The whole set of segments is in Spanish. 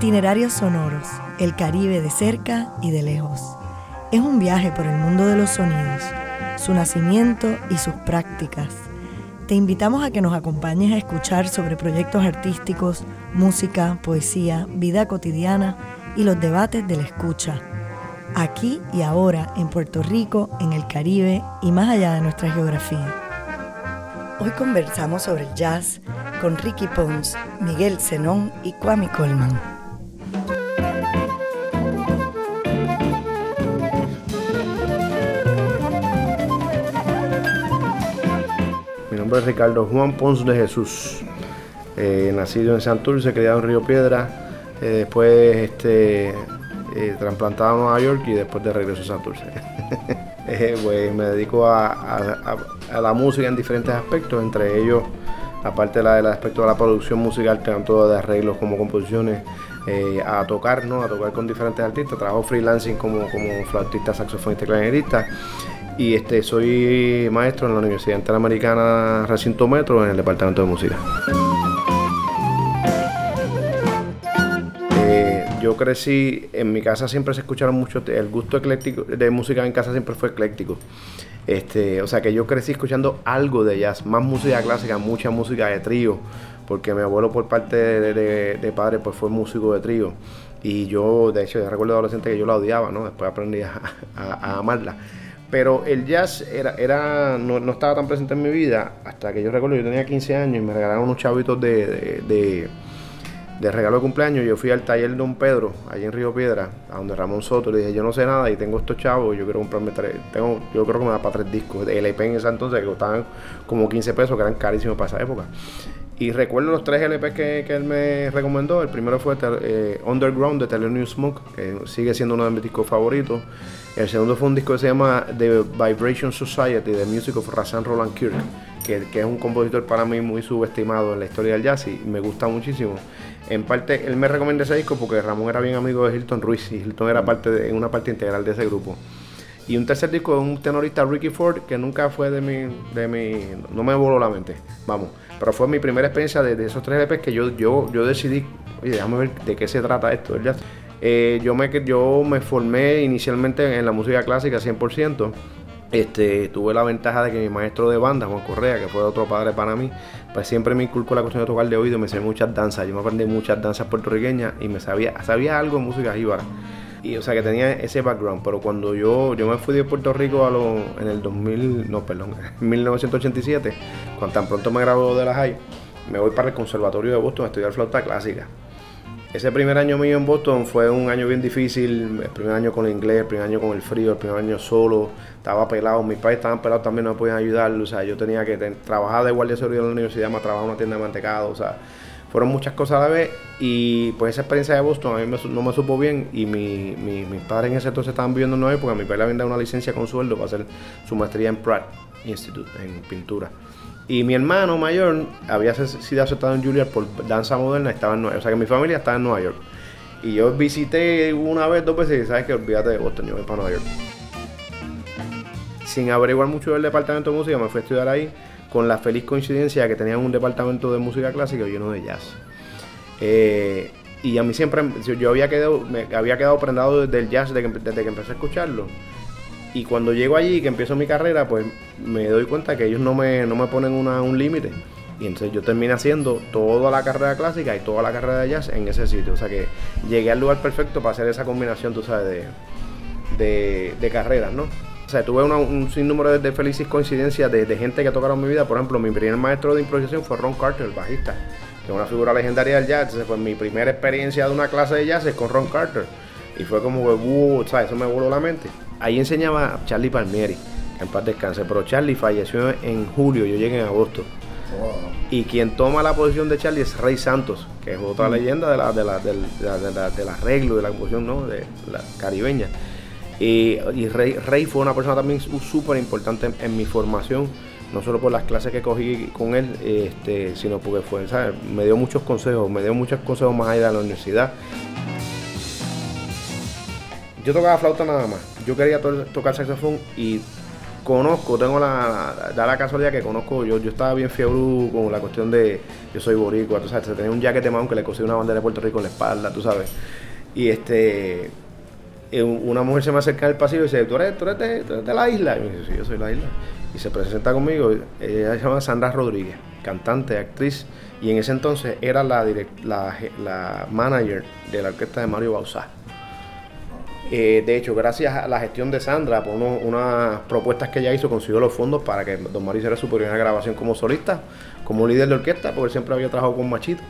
Itinerarios sonoros, el Caribe de cerca y de lejos. Es un viaje por el mundo de los sonidos, su nacimiento y sus prácticas. Te invitamos a que nos acompañes a escuchar sobre proyectos artísticos, música, poesía, vida cotidiana y los debates de la escucha. Aquí y ahora en Puerto Rico, en el Caribe y más allá de nuestra geografía. Hoy conversamos sobre el jazz con Ricky Pons, Miguel Zenón y Kwame Coleman. Nombre es Ricardo Juan Pons de Jesús. Eh, nacido en Santurce, criado en Río Piedra, eh, después este, eh, trasplantado a Nueva York y después de regreso a Santurce. pues me dedico a, la música en diferentes aspectos, entre ellos, aparte del aspecto de la producción musical, tanto de arreglos como composiciones, a tocar, ¿no? a tocar con diferentes artistas. Trabajo freelancing como, como flautista, saxofonista clarinetista y este, soy maestro en la Universidad Interamericana Recinto Metro en el Departamento de Música. Eh, yo crecí, en mi casa siempre se escucharon mucho, el gusto ecléctico de música en casa siempre fue ecléctico. Este, o sea que yo crecí escuchando algo de jazz, más música clásica, mucha música de trío, porque mi abuelo por parte de, padre pues fue músico de trío. Y yo, de hecho, ya recuerdo adolescente que yo la odiaba, ¿no? Después aprendí a amarla. Pero el jazz era, era no, estaba tan presente en mi vida hasta que yo recuerdo, yo tenía 15 años y me regalaron unos chavitos de, de, regalo de cumpleaños. Yo fui al taller Don Pedro, allí en Río Piedra, a donde Ramón Soto. Le dije, yo no sé nada y tengo estos chavos, yo quiero comprarme tres. Tengo, yo creo que me da para tres discos. de LP en ese entonces que costaban como 15 pesos, que eran carísimos para esa época. Y recuerdo los tres LP que, que él me recomendó. El primero fue eh, Underground de Tele Smoke, que sigue siendo uno de mis discos favoritos. El segundo fue un disco que se llama The Vibration Society, de Music of Razan Roland Kirk, que, es un compositor para mí muy subestimado en la historia del jazz y me gusta muchísimo. En parte, él me recomienda ese disco porque Ramón era bien amigo de Hilton Ruiz y Hilton era parte de, una parte integral de ese grupo. Y un tercer disco de un tenorista Ricky Ford que nunca fue de mi, de mi, no me voló la mente, vamos. Pero fue mi primera experiencia de, esos tres LPs que yo, yo, yo decidí, oye, déjame ver de qué se trata esto del jazz. Eh, yo, me, yo me formé inicialmente en la música clásica 100%. Este, tuve la ventaja de que mi maestro de banda, Juan Correa, que fue otro padre para mí, pues siempre me inculcó la cuestión de tocar de oído, me sé muchas danzas, yo me aprendí muchas danzas puertorriqueñas y me sabía, sabía algo de música jíbara. Y o sea que tenía ese background, pero cuando yo, yo me fui de Puerto Rico a lo, en el 2000, no, perdón, en 1987, cuando tan pronto me gradué de la high, me voy para el Conservatorio de Boston a estudiar flauta clásica. Ese primer año mío en Boston fue un año bien difícil, el primer año con el inglés, el primer año con el frío, el primer año solo, estaba pelado, mis padres estaban pelados también, no me podían ayudar, o sea, yo tenía que trabajar de guardia de seguridad en la universidad, me trabajaba en una tienda de mantecado, o sea, fueron muchas cosas a la vez y pues esa experiencia de Boston a mí no me supo bien y mi, mis padres en ese entonces estaban viviendo en Nueva porque a mi padre le habían dado una licencia con sueldo para hacer su maestría en Pratt Institute, en pintura. Y mi hermano mayor había sido aceptado en Juilliard por danza moderna, estaba en Nueva York. O sea que mi familia estaba en Nueva York. Y yo visité una vez, dos veces, y sabes que olvídate de Boston, yo voy para Nueva York. Sin averiguar mucho del departamento de música, me fui a estudiar ahí con la feliz coincidencia de que tenían un departamento de música clásica lleno de jazz. Eh, y a mí siempre, yo había quedado, me había quedado prendado del jazz desde que, desde que empecé a escucharlo. Y cuando llego allí y que empiezo mi carrera, pues me doy cuenta que ellos no me, no me ponen un límite. Y entonces yo terminé haciendo toda la carrera clásica y toda la carrera de jazz en ese sitio. O sea que llegué al lugar perfecto para hacer esa combinación, tú sabes, de, de, carreras, ¿no? O sea, tuve un sinnúmero de, felices coincidencias de, gente que tocaron mi vida. Por ejemplo, mi primer maestro de improvisación fue Ron Carter, el bajista, que es una figura legendaria del jazz. Entonces, pues mi primera experiencia de una clase de jazz con Ron Carter. Y fue como que, wow, ¿sabes? Eso me voló la mente. Ahí enseñaba Charlie Palmieri, en paz descanse. Pero Charlie falleció en julio, yo llegué en agosto. Y quien toma la posición de Charlie es Rey Santos, que es otra mm. leyenda de la, de la, del arreglo, de la composición ¿no? de la caribeña. Y, Rey, Rey, fue una persona también súper importante en, mi formación, no solo por las clases que cogí con él, este, sino porque fue, ¿sabes? me dio muchos consejos, me dio muchos consejos más allá de la universidad. Yo tocaba flauta nada más. Yo quería tocar saxofón y conozco, tengo la, da la casualidad que conozco, yo, yo estaba bien fiebre con la cuestión de, yo soy boricua, tú sabes, tenía un jacket de que le cosí una bandera de Puerto Rico en la espalda, tú sabes. Y este, una mujer se me acerca al pasillo y dice, ¿tú eres, tú eres, de, la isla? Y me dice, sí, yo soy de la isla. Y se presenta conmigo, ella se llama Sandra Rodríguez, cantante, actriz, y en ese entonces era la, la, la manager de la orquesta de Mario Bausá. Eh, de hecho, gracias a la gestión de Sandra, por unas propuestas que ella hizo, consiguió los fondos para que Don Mario hiciera su primera grabación como solista, como líder de orquesta, porque él siempre había trabajado con Machito.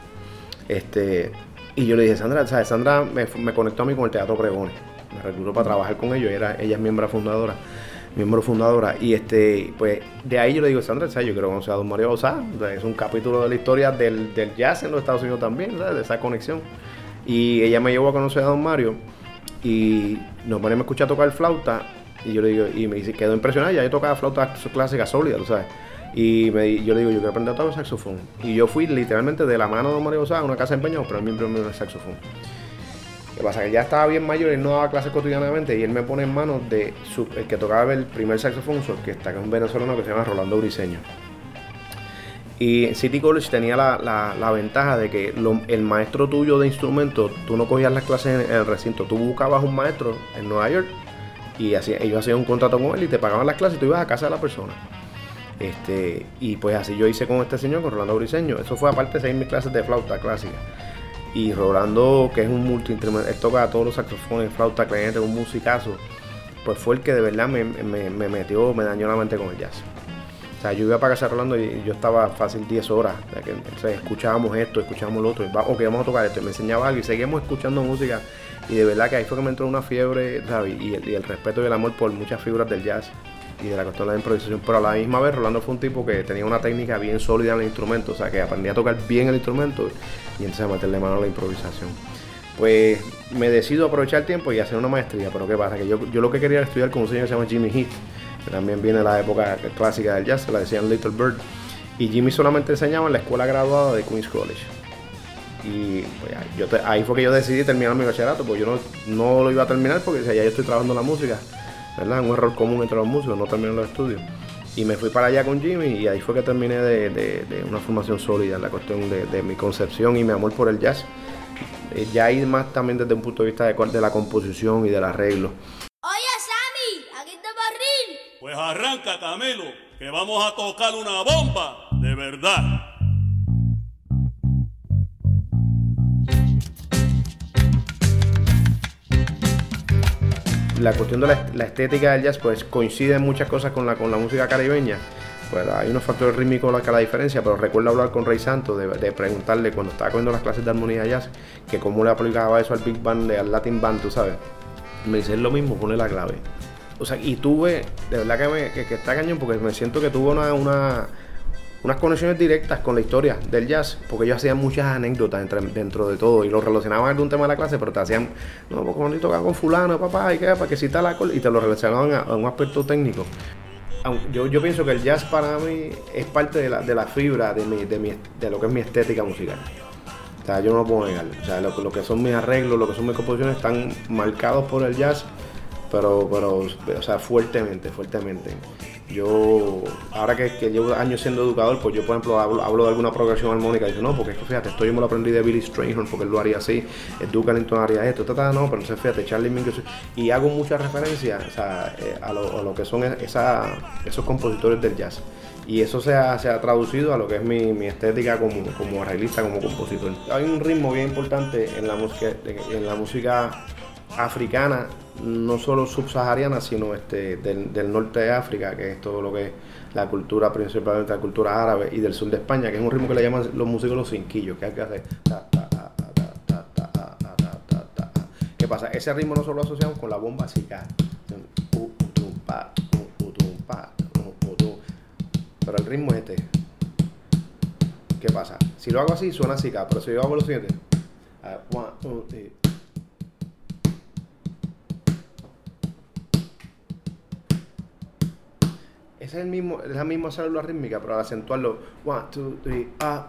Este, y yo le dije, Sandra, ¿sabes? Sandra me, conectó a mí con el Teatro Pregones. Me reclutó para trabajar con ellos, era, ella es miembro fundadora miembro fundadora. Y este, pues de ahí yo le digo, Sandra, ¿sabes? yo quiero conocer a Don Mario Bausá. Es un capítulo de la historia del, jazz en los Estados Unidos también, de esa conexión. Y ella me llevó a conocer a Don Mario y nos ponemos a escuchar tocar flauta y yo le digo, y me dice, quedó impresionada, ya yo tocaba flauta clásica sólida, tú sabes. Y me, yo le digo, yo quiero aprender a tocar saxofón. Y yo fui literalmente de la mano de Mario Osá a una casa de empeño pero él me imprimió el saxofón. Lo que pasa es que ya estaba bien mayor, él no daba clases cotidianamente y él me pone en manos de el que tocaba el primer saxofón su orquesta, que es un venezolano que se llama Rolando Briseño. Y City College tenía la, ventaja de que el maestro tuyo de instrumento, tú no cogías las clases en, el recinto, tú buscabas un maestro en Nueva York y así, ellos hacían un contrato con él y te pagaban las clases y tú ibas a casa de la persona. Este, y pues así yo hice con este señor, con Rolando Briseño. Eso fue aparte de seis mil clases de flauta clásica. Y Rolando, que es un multi él toca todos los saxofones, flauta, clarinete, un musicazo, pues fue el que de verdad me, me metió, me dañó la mente con el jazz. O sea, yo iba para casa Rolando y yo estaba fácil 10 horas. que, escuchábamos esto, escuchábamos lo otro. Y, ok, vamos a tocar esto. Y me enseñaba algo y seguimos escuchando música. Y de verdad que ahí fue que me entró una fiebre, ¿sabes? Y el, respeto y el amor por muchas figuras del jazz y de la cuestión de la improvisación. Pero a la misma vez, Rolando fue un tipo que tenía una técnica bien sólida en el instrumento. O sea, que aprendía a tocar bien el instrumento y entonces a meterle mano a la improvisación. Pues me decido aprovechar el tiempo y hacer una maestría. Pero ¿qué pasa? Que yo, yo lo que quería era estudiar con un señor que se llama Jimmy Heath también viene de la época clásica del jazz, se la decían Little Bird. Y Jimmy solamente enseñaba en la escuela graduada de Queen's College. Y pues, ahí fue que yo decidí terminar mi bachillerato, porque yo no, lo iba a terminar porque ya yo estoy trabajando en la música, ¿verdad? Un error común entre los músicos, no terminar los estudios. Y me fui para allá con Jimmy y ahí fue que terminé de, una formación sólida en la cuestión de, mi concepción y mi amor por el jazz. Eh, ya ahí más también desde un punto de vista de, de la composición y del arreglo. Que vamos a tocar una bomba de verdad. La cuestión de la, estética del jazz pues coincide en muchas cosas con la, con la música caribeña. Pues hay unos factores rítmicos que la diferencia, pero recuerdo hablar con Rey Santos de, preguntarle cuando estaba cogiendo las clases de armonía jazz que cómo le aplicaba eso al Big Band, al Latin Band, tú sabes. Me dice, es lo mismo, pone la clave o sea, y tuve, de verdad que, me, que, está cañón porque me siento que tuve una, unas conexiones directas con la historia del jazz, porque ellos hacían muchas anécdotas dentro de todo y lo relacionaban con algún tema de la clase, pero te hacían, no, porque cuando tocaba con fulano, papá, y qué, para que cita la y te lo relacionaban a, un aspecto técnico. Yo, yo, pienso que el jazz para mí es parte de la, de la fibra de, mi, de, mi, de lo que es mi estética musical. O sea, yo no lo puedo negar. O sea, lo que son mis arreglos, lo que son mis composiciones están marcados por el jazz pero, pero, o sea, fuertemente, fuertemente. Yo, ahora que, llevo años siendo educador, pues yo, por ejemplo, hablo, de alguna progresión armónica y digo, no, porque es que fíjate, esto yo me lo aprendí de Billy Strayhorn, porque él lo haría así, Duke Ellington haría esto, ta, no, pero entonces fíjate, Charlie Mingus, y hago muchas referencias o sea, eh, a, lo, que son esa, esos compositores del jazz. Y eso se ha, se ha traducido a lo que es mi, mi estética como, como arreglista, como compositor. Hay un ritmo bien importante en la música, en la música africana no solo subsahariana, sino este, del, norte de África, que es todo lo que es la cultura, principalmente la cultura árabe, y del sur de España, que es un ritmo que le llaman los músicos los cinquillos, que hay que hacer. ¿Qué pasa? Ese ritmo no solo lo asociamos con la bomba sica. Pero el ritmo es este. ¿Qué pasa? Si lo hago así, suena así, pero si yo hago lo siguiente. Es, la misma célula rítmica, pero al acentuarlo, 1, 2, 3, ah,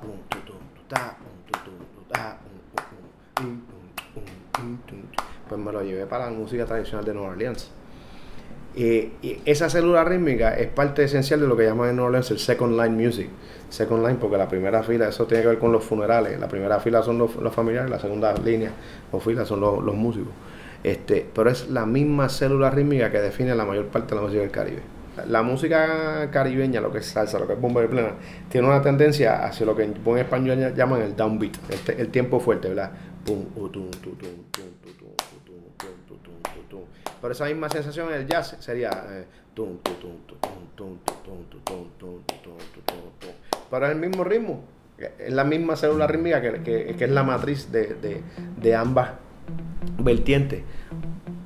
pues me lo llevé para la música tradicional de Nueva Orleans. y esa célula rítmica es parte esencial de lo que llaman en New Orleans el second line music. Second line porque la primera fila, eso tiene que ver con los funerales. La primera fila son los, familiares, la segunda línea o fila son los, músicos. Este, pero es la misma célula rítmica que define la mayor parte de la música del Caribe. La música caribeña, lo que es salsa, lo que es bomba de plena, tiene una tendencia hacia lo que en buen español llaman el downbeat, el, el tiempo fuerte, ¿verdad? Pero esa misma sensación en el jazz sería. Pero es el mismo ritmo. Es la misma célula rítmica que, que, es la matriz de, de, ambas vertientes.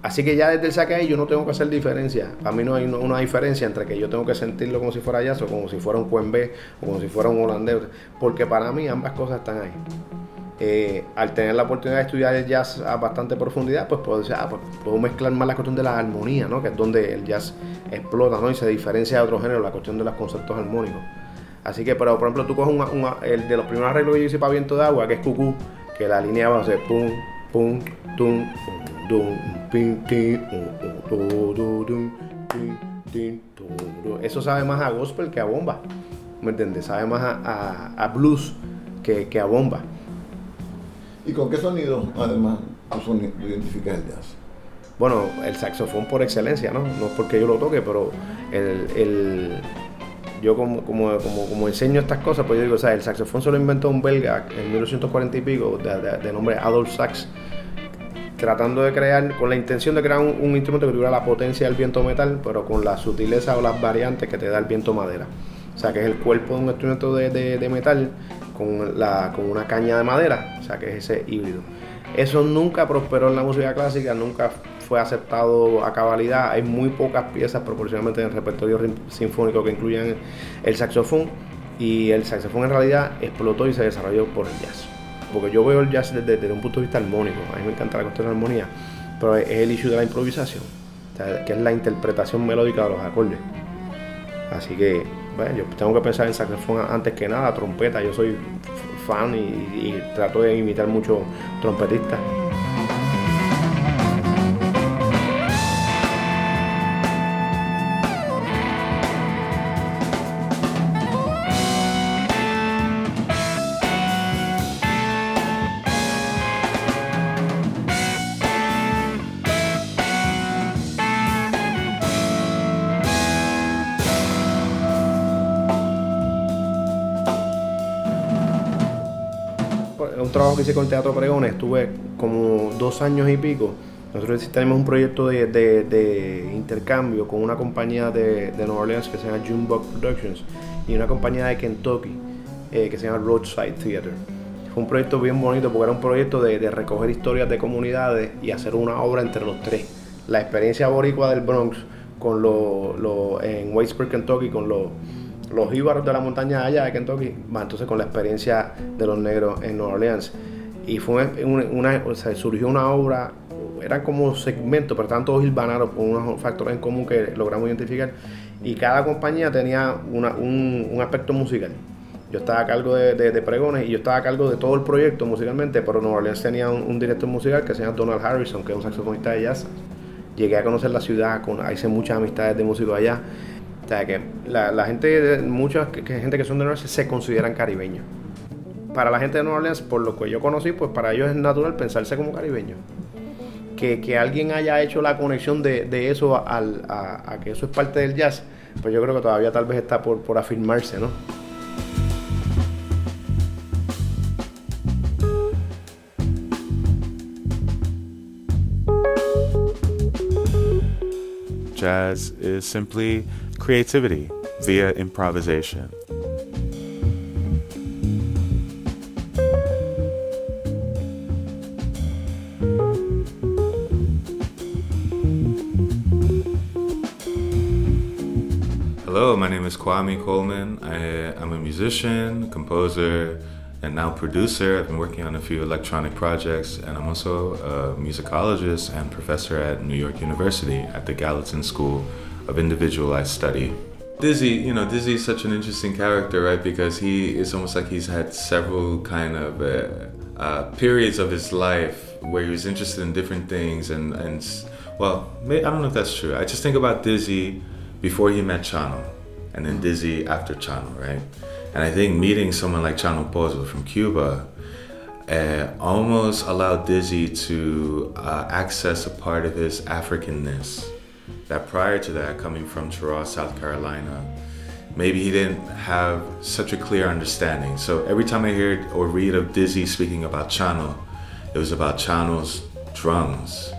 Así que ya desde el saque ahí yo no tengo que hacer diferencia. A mí no hay una diferencia entre que yo tengo que sentirlo como si fuera jazz o como si fuera un cuembé o como si fuera un holandés. Porque para mí ambas cosas están ahí. Eh, al tener la oportunidad de estudiar el jazz a bastante profundidad, pues puedo, ah, pues, puedo mezclar más la cuestión de la armonía, ¿no? que es donde el jazz explota ¿no? y se diferencia de otro género, la cuestión de los conceptos armónicos. Así que, pero por ejemplo, tú coges el de los primeros arreglos que yo hice para viento de agua, que es cucú, que la línea va a ser pum, pum, tum, tim, Eso sabe más a gospel que a bomba, ¿me entiendes? Sabe más a, blues que, que a bomba. ¿Y con qué sonido, además, tú identificas el jazz? Bueno, el saxofón por excelencia, ¿no? No es porque yo lo toque, pero el, yo como, como, como, enseño estas cosas, pues yo digo, o sea, el saxofón se lo inventó un belga en 1940 y pico, de, nombre Adolf Sax, tratando de crear, con la intención de crear un, instrumento que tuviera la potencia del viento metal, pero con la sutileza o las variantes que te da el viento madera. O sea, que es el cuerpo de un instrumento de, de metal con, la, con una caña de madera, o sea que es ese híbrido. Eso nunca prosperó en la música clásica, nunca fue aceptado a cabalidad. Hay muy pocas piezas proporcionalmente en el repertorio sinfónico que incluyan el saxofón y el saxofón en realidad explotó y se desarrolló por el jazz. Porque yo veo el jazz desde, un punto de vista armónico, a mí me encanta la cuestión de armonía, pero es el issue de la improvisación, que es la interpretación melódica de los acordes. Así que bueno, yo tengo que pensar en saxofón antes que nada, trompeta, yo soy fan y, y trato de imitar muchos trompetistas. Que hice con el Teatro Pregones, estuve como dos años y pico. Nosotros tenemos un proyecto de, intercambio con una compañía de, Nueva Orleans que se llama Junebug Productions y una compañía de Kentucky eh, que se llama Roadside Theater. Fue un proyecto bien bonito porque era un proyecto de, recoger historias de comunidades y hacer una obra entre los tres. La experiencia boricua del Bronx con lo, en Whitesburg, Kentucky, con los los íbaros de la montaña allá de Kentucky, va entonces con la experiencia de los negros en Nueva Orleans. Y fue una, o sea, surgió una obra, eran como segmentos, pero estaban todos hilvanados con unos factores en común que logramos identificar. Y cada compañía tenía un, aspecto musical. Yo estaba a cargo de, pregones y yo estaba a cargo de todo el proyecto musicalmente, pero Nueva Orleans tenía un, director musical que se llama Donald Harrison, que es un saxofonista de jazz. Llegué a conocer la ciudad, con, hice muchas amistades de músicos allá o sea, que la, gente, mucha gente que son de Nueva Orleans se consideran caribeños. Para la gente de Nueva Orleans, por lo que yo conocí, pues para ellos es natural pensarse como caribeños. Que, alguien haya hecho la conexión de, eso a, que eso es parte del jazz, pues yo creo que todavía tal vez está por, por afirmarse, ¿no? Jazz is simply creativity via improvisation. Hello, my name is Kwame Coleman. I, am a musician, composer, and now producer. I've been working on a few electronic projects, and I'm also a musicologist and professor at New York University at the Gallatin School of individualized study. Dizzy, you know, Dizzy is such an interesting character, right? Because he is almost like he's had several kind of uh, uh, periods of his life where he was interested in different things, and and well, I don't know if that's true. I just think about Dizzy before he met Chano, and then Dizzy after Chano, right? And I think meeting someone like Chano Pozo from Cuba uh, almost allowed Dizzy to uh, access a part of his Africanness that prior to that, coming from Cheraw, South Carolina, maybe he didn't have such a clear understanding. So every time I hear or read of Dizzy speaking about Chano, it was about Chano's drums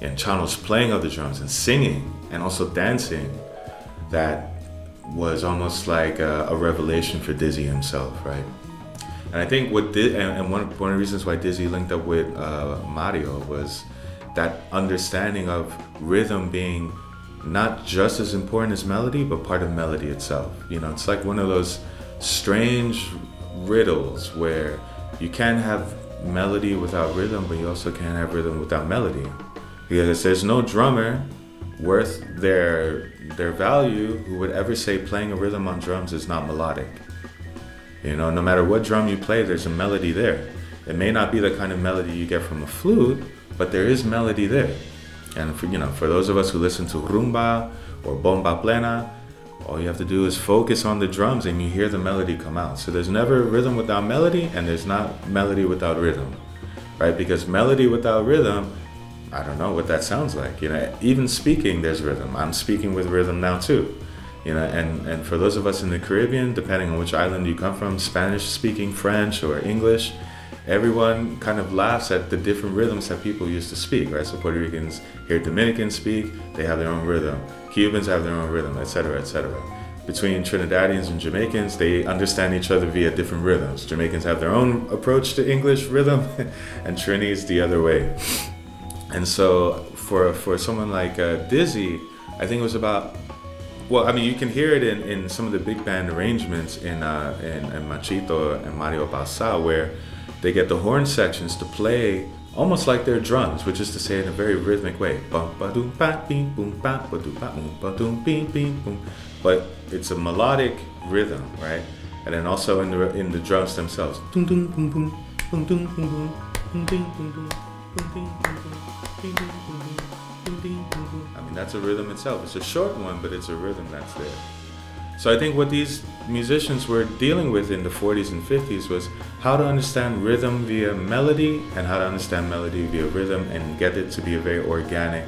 and Chano's playing of the drums and singing and also dancing that was almost like a, a revelation for Dizzy himself, right? And I think what did, and, and one, one of the reasons why Dizzy linked up with uh, Mario was that understanding of rhythm being not just as important as melody, but part of melody itself. You know, it's like one of those strange riddles where you can't have melody without rhythm, but you also can't have rhythm without melody. Because there's no drummer worth their their value who would ever say playing a rhythm on drums is not melodic. You know, no matter what drum you play, there's a melody there. It may not be the kind of melody you get from a flute, but there is melody there. And for you know, for those of us who listen to rumba or bomba plena, all you have to do is focus on the drums and you hear the melody come out. So there's never rhythm without melody and there's not melody without rhythm. Right? Because melody without rhythm, I don't know what that sounds like. You know, even speaking there's rhythm. I'm speaking with rhythm now too. You know, and, and for those of us in the Caribbean, depending on which island you come from, Spanish speaking, French, or English, everyone kind of laughs at the different rhythms that people used to speak, right? So Puerto Ricans hear Dominicans speak, they have their own rhythm. Cubans have their own rhythm, etc., etc. Between Trinidadians and Jamaicans, they understand each other via different rhythms. Jamaicans have their own approach to English rhythm, and Trinis the other way. And so, for for someone like uh, Dizzy, I think it was about well, I mean, you can hear it in, in some of the big band arrangements in, uh, in, in Machito and Mario Balsa, where they get the horn sections to play almost like they're drums, which is to say in a very rhythmic way. But it's a melodic rhythm, right? And then also in the in the drums themselves. I mean that's a rhythm itself. It's a short one, but it's a rhythm that's there. So I think what these musicians were dealing with in the 40s and 50s was how to understand rhythm via melody and how to understand melody via rhythm and get it to be a very organic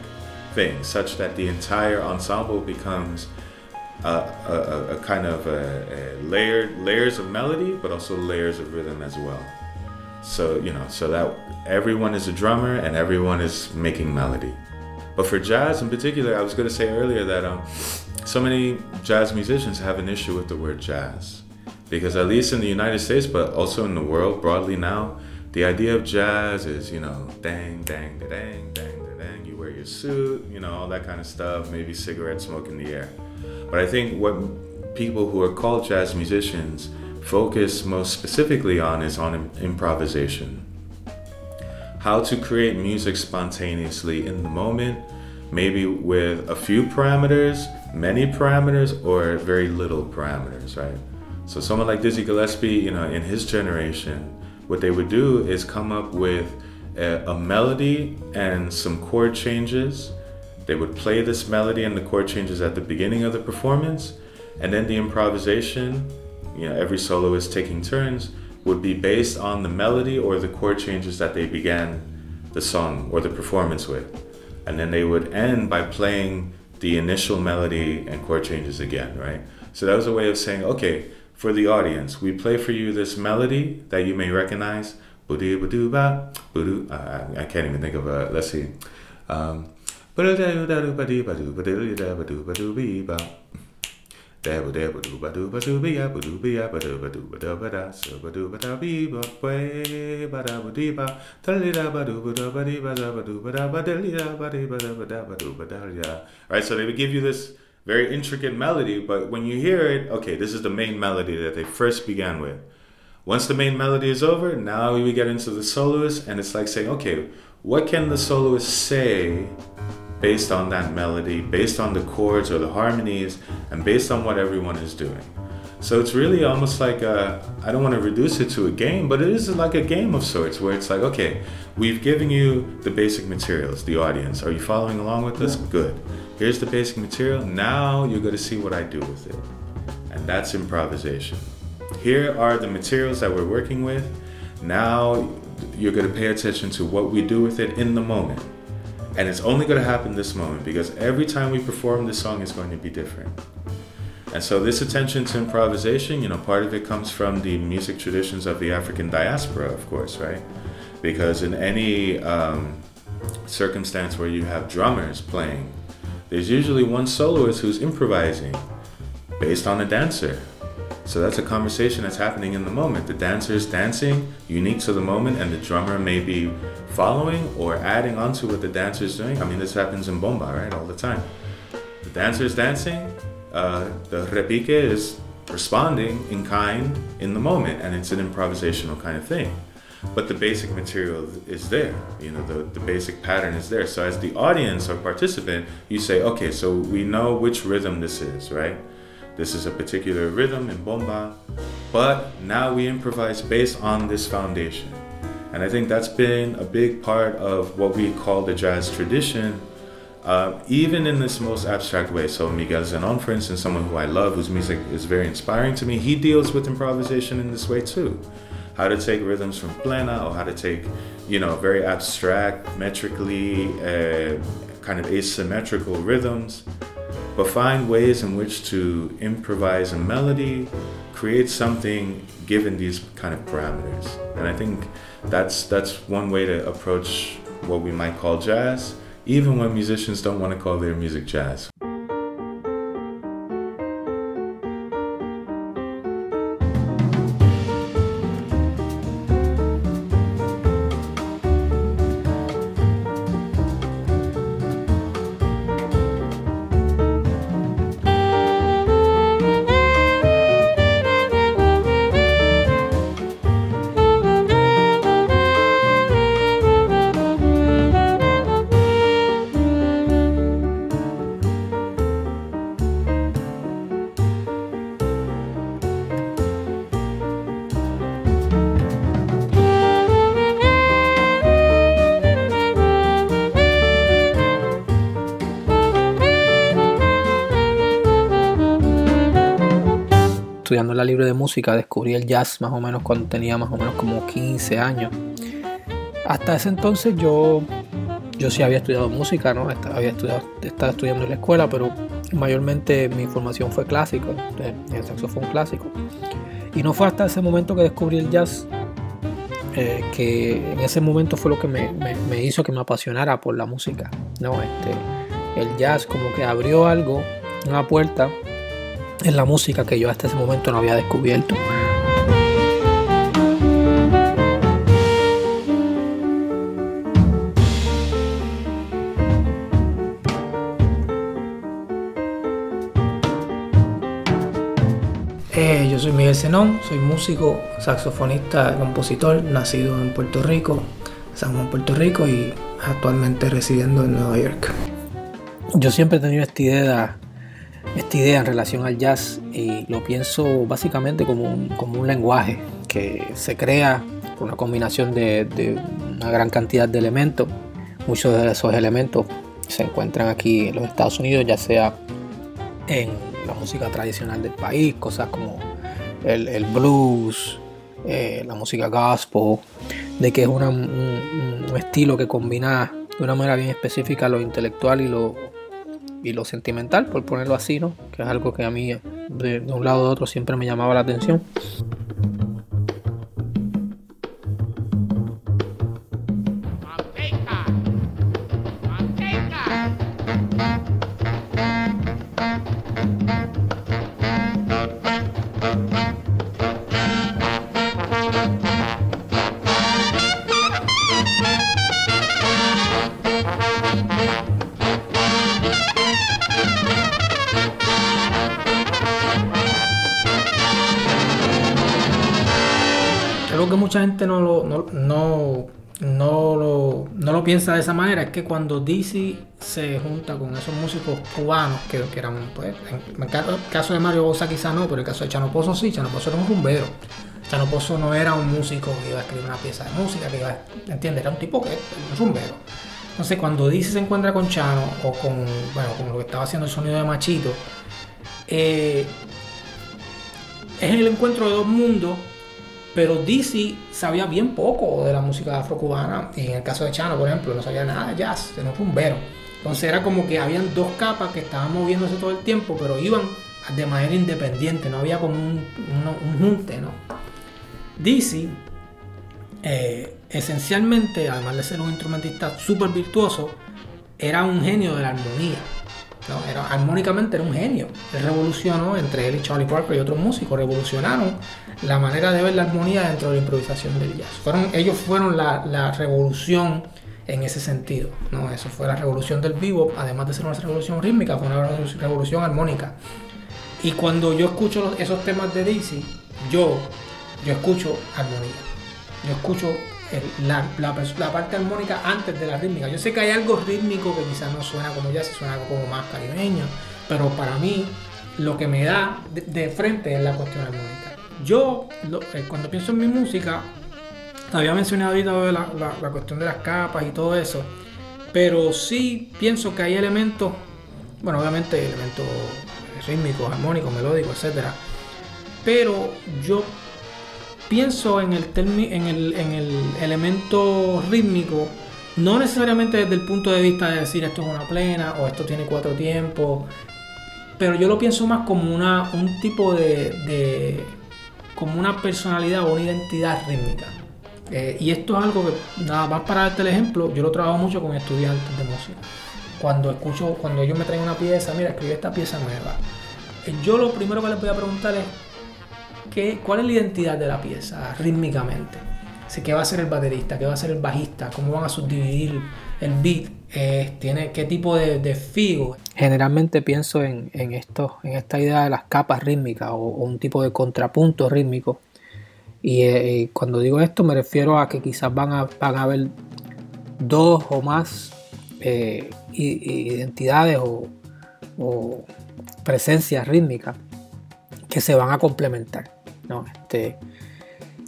thing, such that the entire ensemble becomes a, a, a kind of a, layers of melody, but also layers of rhythm as well. So you know, so that everyone is a drummer and everyone is making melody. But for jazz in particular, I was going to say earlier that um, so many jazz musicians have an issue with the word jazz because at least in the United States, but also in the world broadly now, the idea of jazz is you know dang dang da dang dang da dang. You wear your suit, you know all that kind of stuff. Maybe cigarette smoke in the air. But I think what people who are called jazz musicians focus most specifically on is on improvisation. How to create music spontaneously in the moment, maybe with a few parameters many parameters or very little parameters, right? So someone like Dizzy Gillespie, you know, in his generation, what they would do is come up with a, a melody and some chord changes. They would play this melody and the chord changes at the beginning of the performance, and then the improvisation, you know, every soloist taking turns, would be based on the melody or the chord changes that they began the song or the performance with. And then they would end by playing the initial melody and chord changes again, right? So that was a way of saying, okay, for the audience, we play for you this melody that you may recognize. Uh, I can't even think of a, let's see. Um, Dabba dabba dooba dooba dooba yabba dooba yabba dooba dooba dooba da Sooba dooba da bee ba bway ba da ba dee ba Dali da ba dooba da ba dee ba da ba dooba da ba dali da ba dee ba da ba da ba dooba da da Alright, so they would give you this very intricate melody, but when you hear it, okay, this is the main melody that they first began with. Once the main melody is over, now we get into the soloist, and it's like saying, okay, what can the soloist say based on that melody, based on the chords or the harmonies, and based on what everyone is doing. So it's really almost like I don't want to reduce it to a game, but it is like a game of sorts where it's like, okay, we've given you the basic materials, the audience. Are you following along with us? Good. Here's the basic material. Now you're going to see what I do with it. And that's improvisation. Here are the materials that we're working with. Now you're going to pay attention to what we do with it in the moment. And it's only going to happen this moment because every time we perform this song is going to be different. And so this attention to improvisation, you know, part of it comes from the music traditions of the African diaspora, of course, right? Because in any um, circumstance where you have drummers playing, there's usually one soloist who's improvising based on a dancer. So that's a conversation that's happening in the moment. The dancer is dancing, unique to the moment, and the drummer may be following or adding onto what the dancer is doing. I mean, this happens in bomba, right, all the time. The dancer is dancing, uh, the repique is responding in kind in the moment, and it's an improvisational kind of thing. But the basic material is there, you know, the, the basic pattern is there. So, as the audience or participant, you say, okay, so we know which rhythm this is, right? This is a particular rhythm in bomba, but now we improvise based on this foundation. And I think that's been a big part of what we call the jazz tradition uh, even in this most abstract way. So Miguel Zenon, for instance, someone who I love, whose music is very inspiring to me, he deals with improvisation in this way too. How to take rhythms from plena, or how to take, you know, very abstract, metrically, uh, kind of asymmetrical rhythms, but find ways in which to improvise a melody, create something given these kind of parameters. And I think that's that's one way to approach what we might call jazz even when musicians don't want to call their music jazz. Estudiando la libre de música, descubrí el jazz más o menos cuando tenía más o menos como 15 años. Hasta ese entonces yo, yo sí había estudiado música, ¿no? Había estudiado, estaba estudiando en la escuela, pero mayormente mi formación fue clásico, el saxofón clásico. Y no fue hasta ese momento que descubrí el jazz, eh, que en ese momento fue lo que me, me, hizo que me apasionara por la música, ¿no? Este, el jazz como que abrió algo, una puerta en la música que yo hasta ese momento no había descubierto. Eh, yo soy Miguel Zenón, soy músico, saxofonista, compositor, nacido en Puerto Rico, San Juan, Puerto Rico y actualmente residiendo en Nueva York. Yo siempre he tenido esta idea esta idea en relación al jazz y lo pienso básicamente como un, como un lenguaje que se crea por una combinación de, una gran cantidad de elementos. Muchos de esos elementos se encuentran aquí en los Estados Unidos, ya sea en la música tradicional del país, cosas como el, blues, eh, la música gospel, de que es un, un, estilo que combina de una manera bien específica lo intelectual y lo y lo sentimental, por ponerlo así, ¿no? Que es algo que a mí de, de un lado o de otro siempre me llamaba la atención. Mucha gente no, lo, no, no lo, no lo piensa de esa manera es que cuando Dizzy se junta con esos músicos cubanos que, que eran, pues, en el caso de Mario Bosa quizá no, pero en el caso de Chano Pozo sí, Chano Pozo era un rumbero. Chano Pozo no era un músico que iba a escribir una pieza de música, que iba a, ¿entiendes? Era un tipo que un rumbero. Entonces cuando Dizzy se encuentra con Chano o con, bueno, con lo que estaba haciendo el sonido de Machito, eh, es el encuentro de dos mundos pero Dizzy sabía bien poco de la música afrocubana. En el caso de Chano, por ejemplo, no sabía nada de jazz, era un rumbero. Entonces era como que habían dos capas que estaban moviéndose todo el tiempo, pero iban de manera independiente, no había como un, junte, ¿no? Dizzy, eh, esencialmente, además de ser un instrumentista súper virtuoso, era un genio de la armonía. Era, armónicamente era un genio. Él revolucionó, entre él y Charlie Parker y otros músicos, revolucionaron la manera de ver la armonía dentro de la improvisación del jazz. Ellos fueron la, revolución en ese sentido. ¿no? Eso fue la revolución del vivo, además de ser una revolución rítmica, fue una revolución armónica. Y cuando yo escucho esos temas de Dizzy, yo, yo escucho armonía. Yo escucho la, parte armónica antes de la rítmica. Yo sé que hay algo rítmico que quizás no suena como ya, se suena como más caribeño, pero para mí lo que me da de, frente es la cuestión armónica. Yo, eh, cuando pienso en mi música, había mencionado ahorita la, la, cuestión de las capas y todo eso, pero sí pienso que hay elementos, bueno, obviamente elementos rítmicos, armónicos, melódicos, etcétera, pero yo pienso en el, en en el elemento rítmico, no necesariamente desde el punto de vista de decir esto es una plena o esto tiene cuatro tiempos, pero yo lo pienso más como una, un tipo de, como una personalidad o una identidad rítmica. Eh, y esto es algo que, nada más para darte el ejemplo, yo lo trabajo mucho con estudiantes de música. Cuando escucho, cuando ellos me traen una pieza, mira, escribe esta pieza nueva. Eh, yo lo primero que les voy a preguntar es, ¿cuál es la identidad de la pieza rítmicamente? ¿Qué va a ser el baterista? ¿Qué va a ser el bajista? ¿Cómo van a subdividir el beat? Eh, ¿tiene, ¿Qué tipo de, de figo? Generalmente pienso en, esta idea de las capas rítmicas o, un tipo de contrapunto rítmico. Eh, y cuando digo esto me refiero a que quizás van a, haber dos o más eh, identidades o presencias rítmicas que se van a complementar. Este,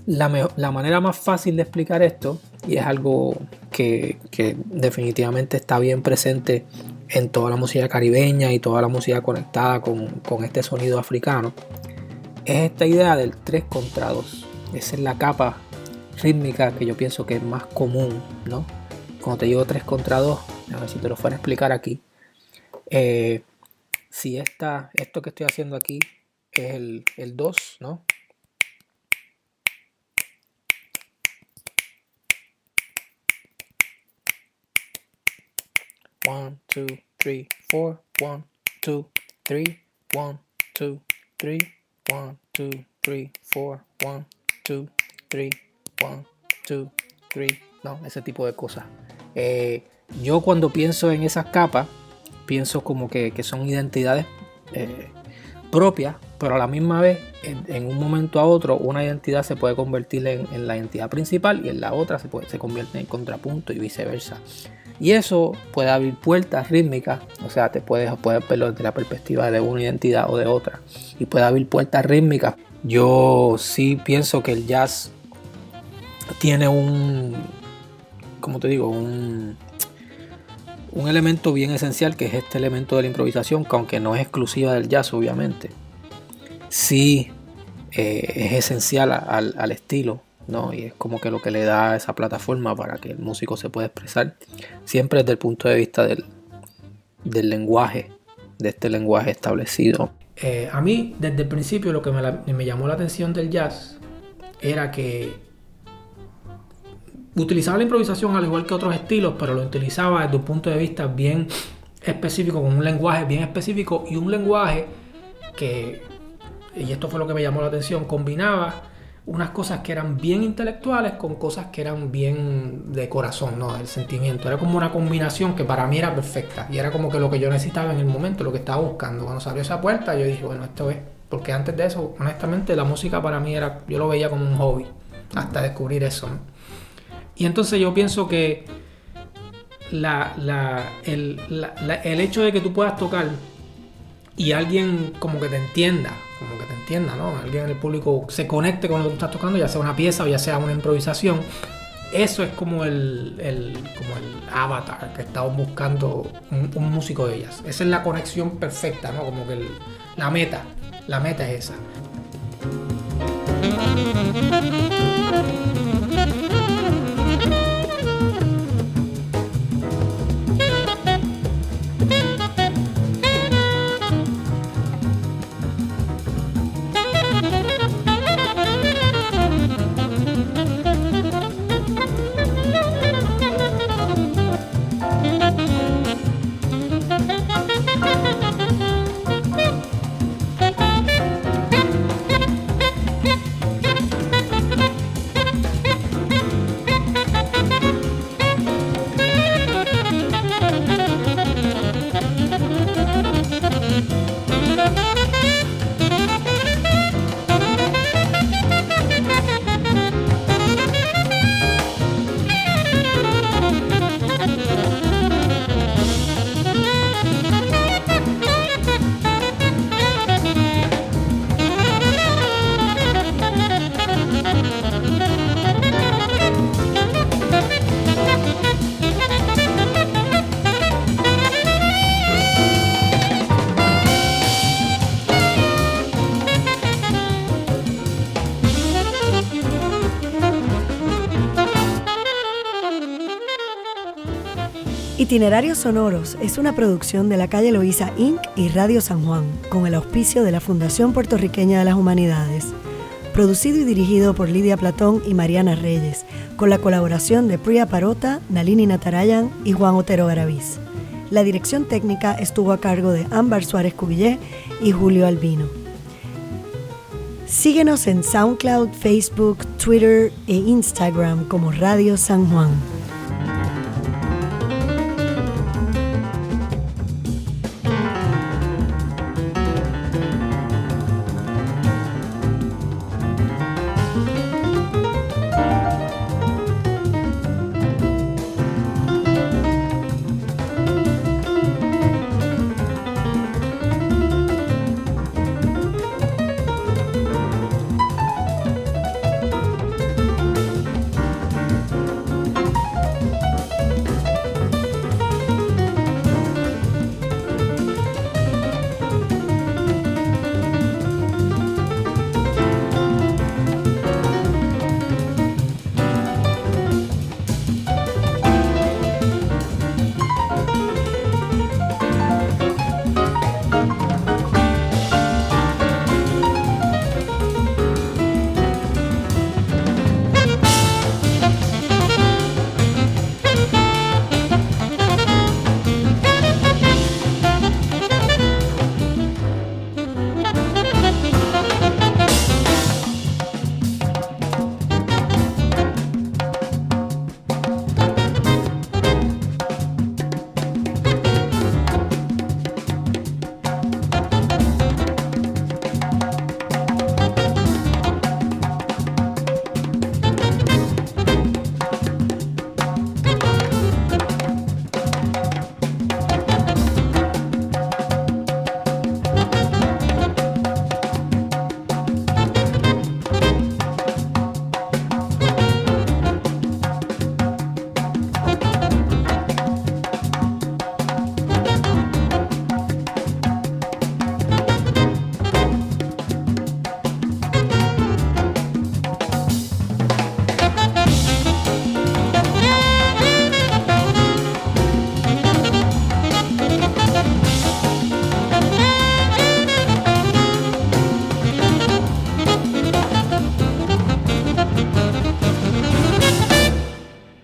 la, manera más fácil de explicar esto, y es algo que, definitivamente está bien presente en toda la música caribeña y toda la música conectada con, este sonido africano, es esta idea del 3 contra 2. Esa es la capa rítmica que yo pienso que es más común, ¿no? Cuando te digo 3 contra 2, a ver si te lo fuera a explicar aquí. Eh, si esta, esto que estoy haciendo aquí es el, el 2, ¿no? 1, 2, 3, 4, 1, 2, 3, 1, 2, 3, 1, 2, 3, 4, 1, 2, 3, 1, 2, 3, no, ese tipo de cosas. Eh, yo cuando pienso en esas capas, pienso como que, que son identidades eh, propias, pero a la misma vez, en, en, un momento a otro, una identidad se puede convertir en, en, la identidad principal y en la otra se, puede, se convierte en contrapunto y viceversa. Y eso puede abrir puertas rítmicas, o sea, te puedes, puedes verlo desde la perspectiva de una identidad o de otra. Y puede abrir puertas rítmicas. Yo sí pienso que el jazz tiene un, como te digo, un, un elemento bien esencial que es este elemento de la improvisación, que aunque no es exclusiva del jazz, obviamente, sí eh, es esencial al, al estilo ¿no? Y es como que lo que le da esa plataforma para que el músico se pueda expresar, siempre desde el punto de vista del, lenguaje, de este lenguaje establecido. Eh, a mí, desde el principio, lo que me, llamó la atención del jazz era que utilizaba la improvisación al igual que otros estilos, pero lo utilizaba desde un punto de vista bien específico, con un lenguaje bien específico y un lenguaje que, y esto fue lo que me llamó la atención, combinaba unas cosas que eran bien intelectuales con cosas que eran bien de corazón, ¿no? El sentimiento. Era como una combinación que para mí era perfecta. Y era como que lo que yo necesitaba en el momento, lo que estaba buscando. Cuando salió esa puerta, yo dije, bueno, esto es. Porque antes de eso, honestamente, la música para mí era. Yo lo veía como un hobby. Hasta descubrir eso, Y entonces yo pienso que la, la, el, el hecho de que tú puedas tocar y alguien como que te entienda, como que te entienda, ¿no? Alguien en el público se conecte con lo que tú estás tocando, ya sea una pieza o ya sea una improvisación. Eso es como el, el como el avatar que estamos buscando un, músico de ellas. Esa es la conexión perfecta, ¿no? Como que la meta, la meta es esa. Itinerarios Sonoros es una producción de la calle Loíza Inc. y Radio San Juan, con el auspicio de la Fundación Puertorriqueña de las Humanidades. Producido y dirigido por Lidia Platón y Mariana Reyes, con la colaboración de Priya Parota, Nalini Natarayan y Juan Otero Garaviz. La dirección técnica estuvo a cargo de Ámbar Suárez Cubillé y Julio Albino. Síguenos en SoundCloud, Facebook, Twitter e Instagram como Radio San Juan.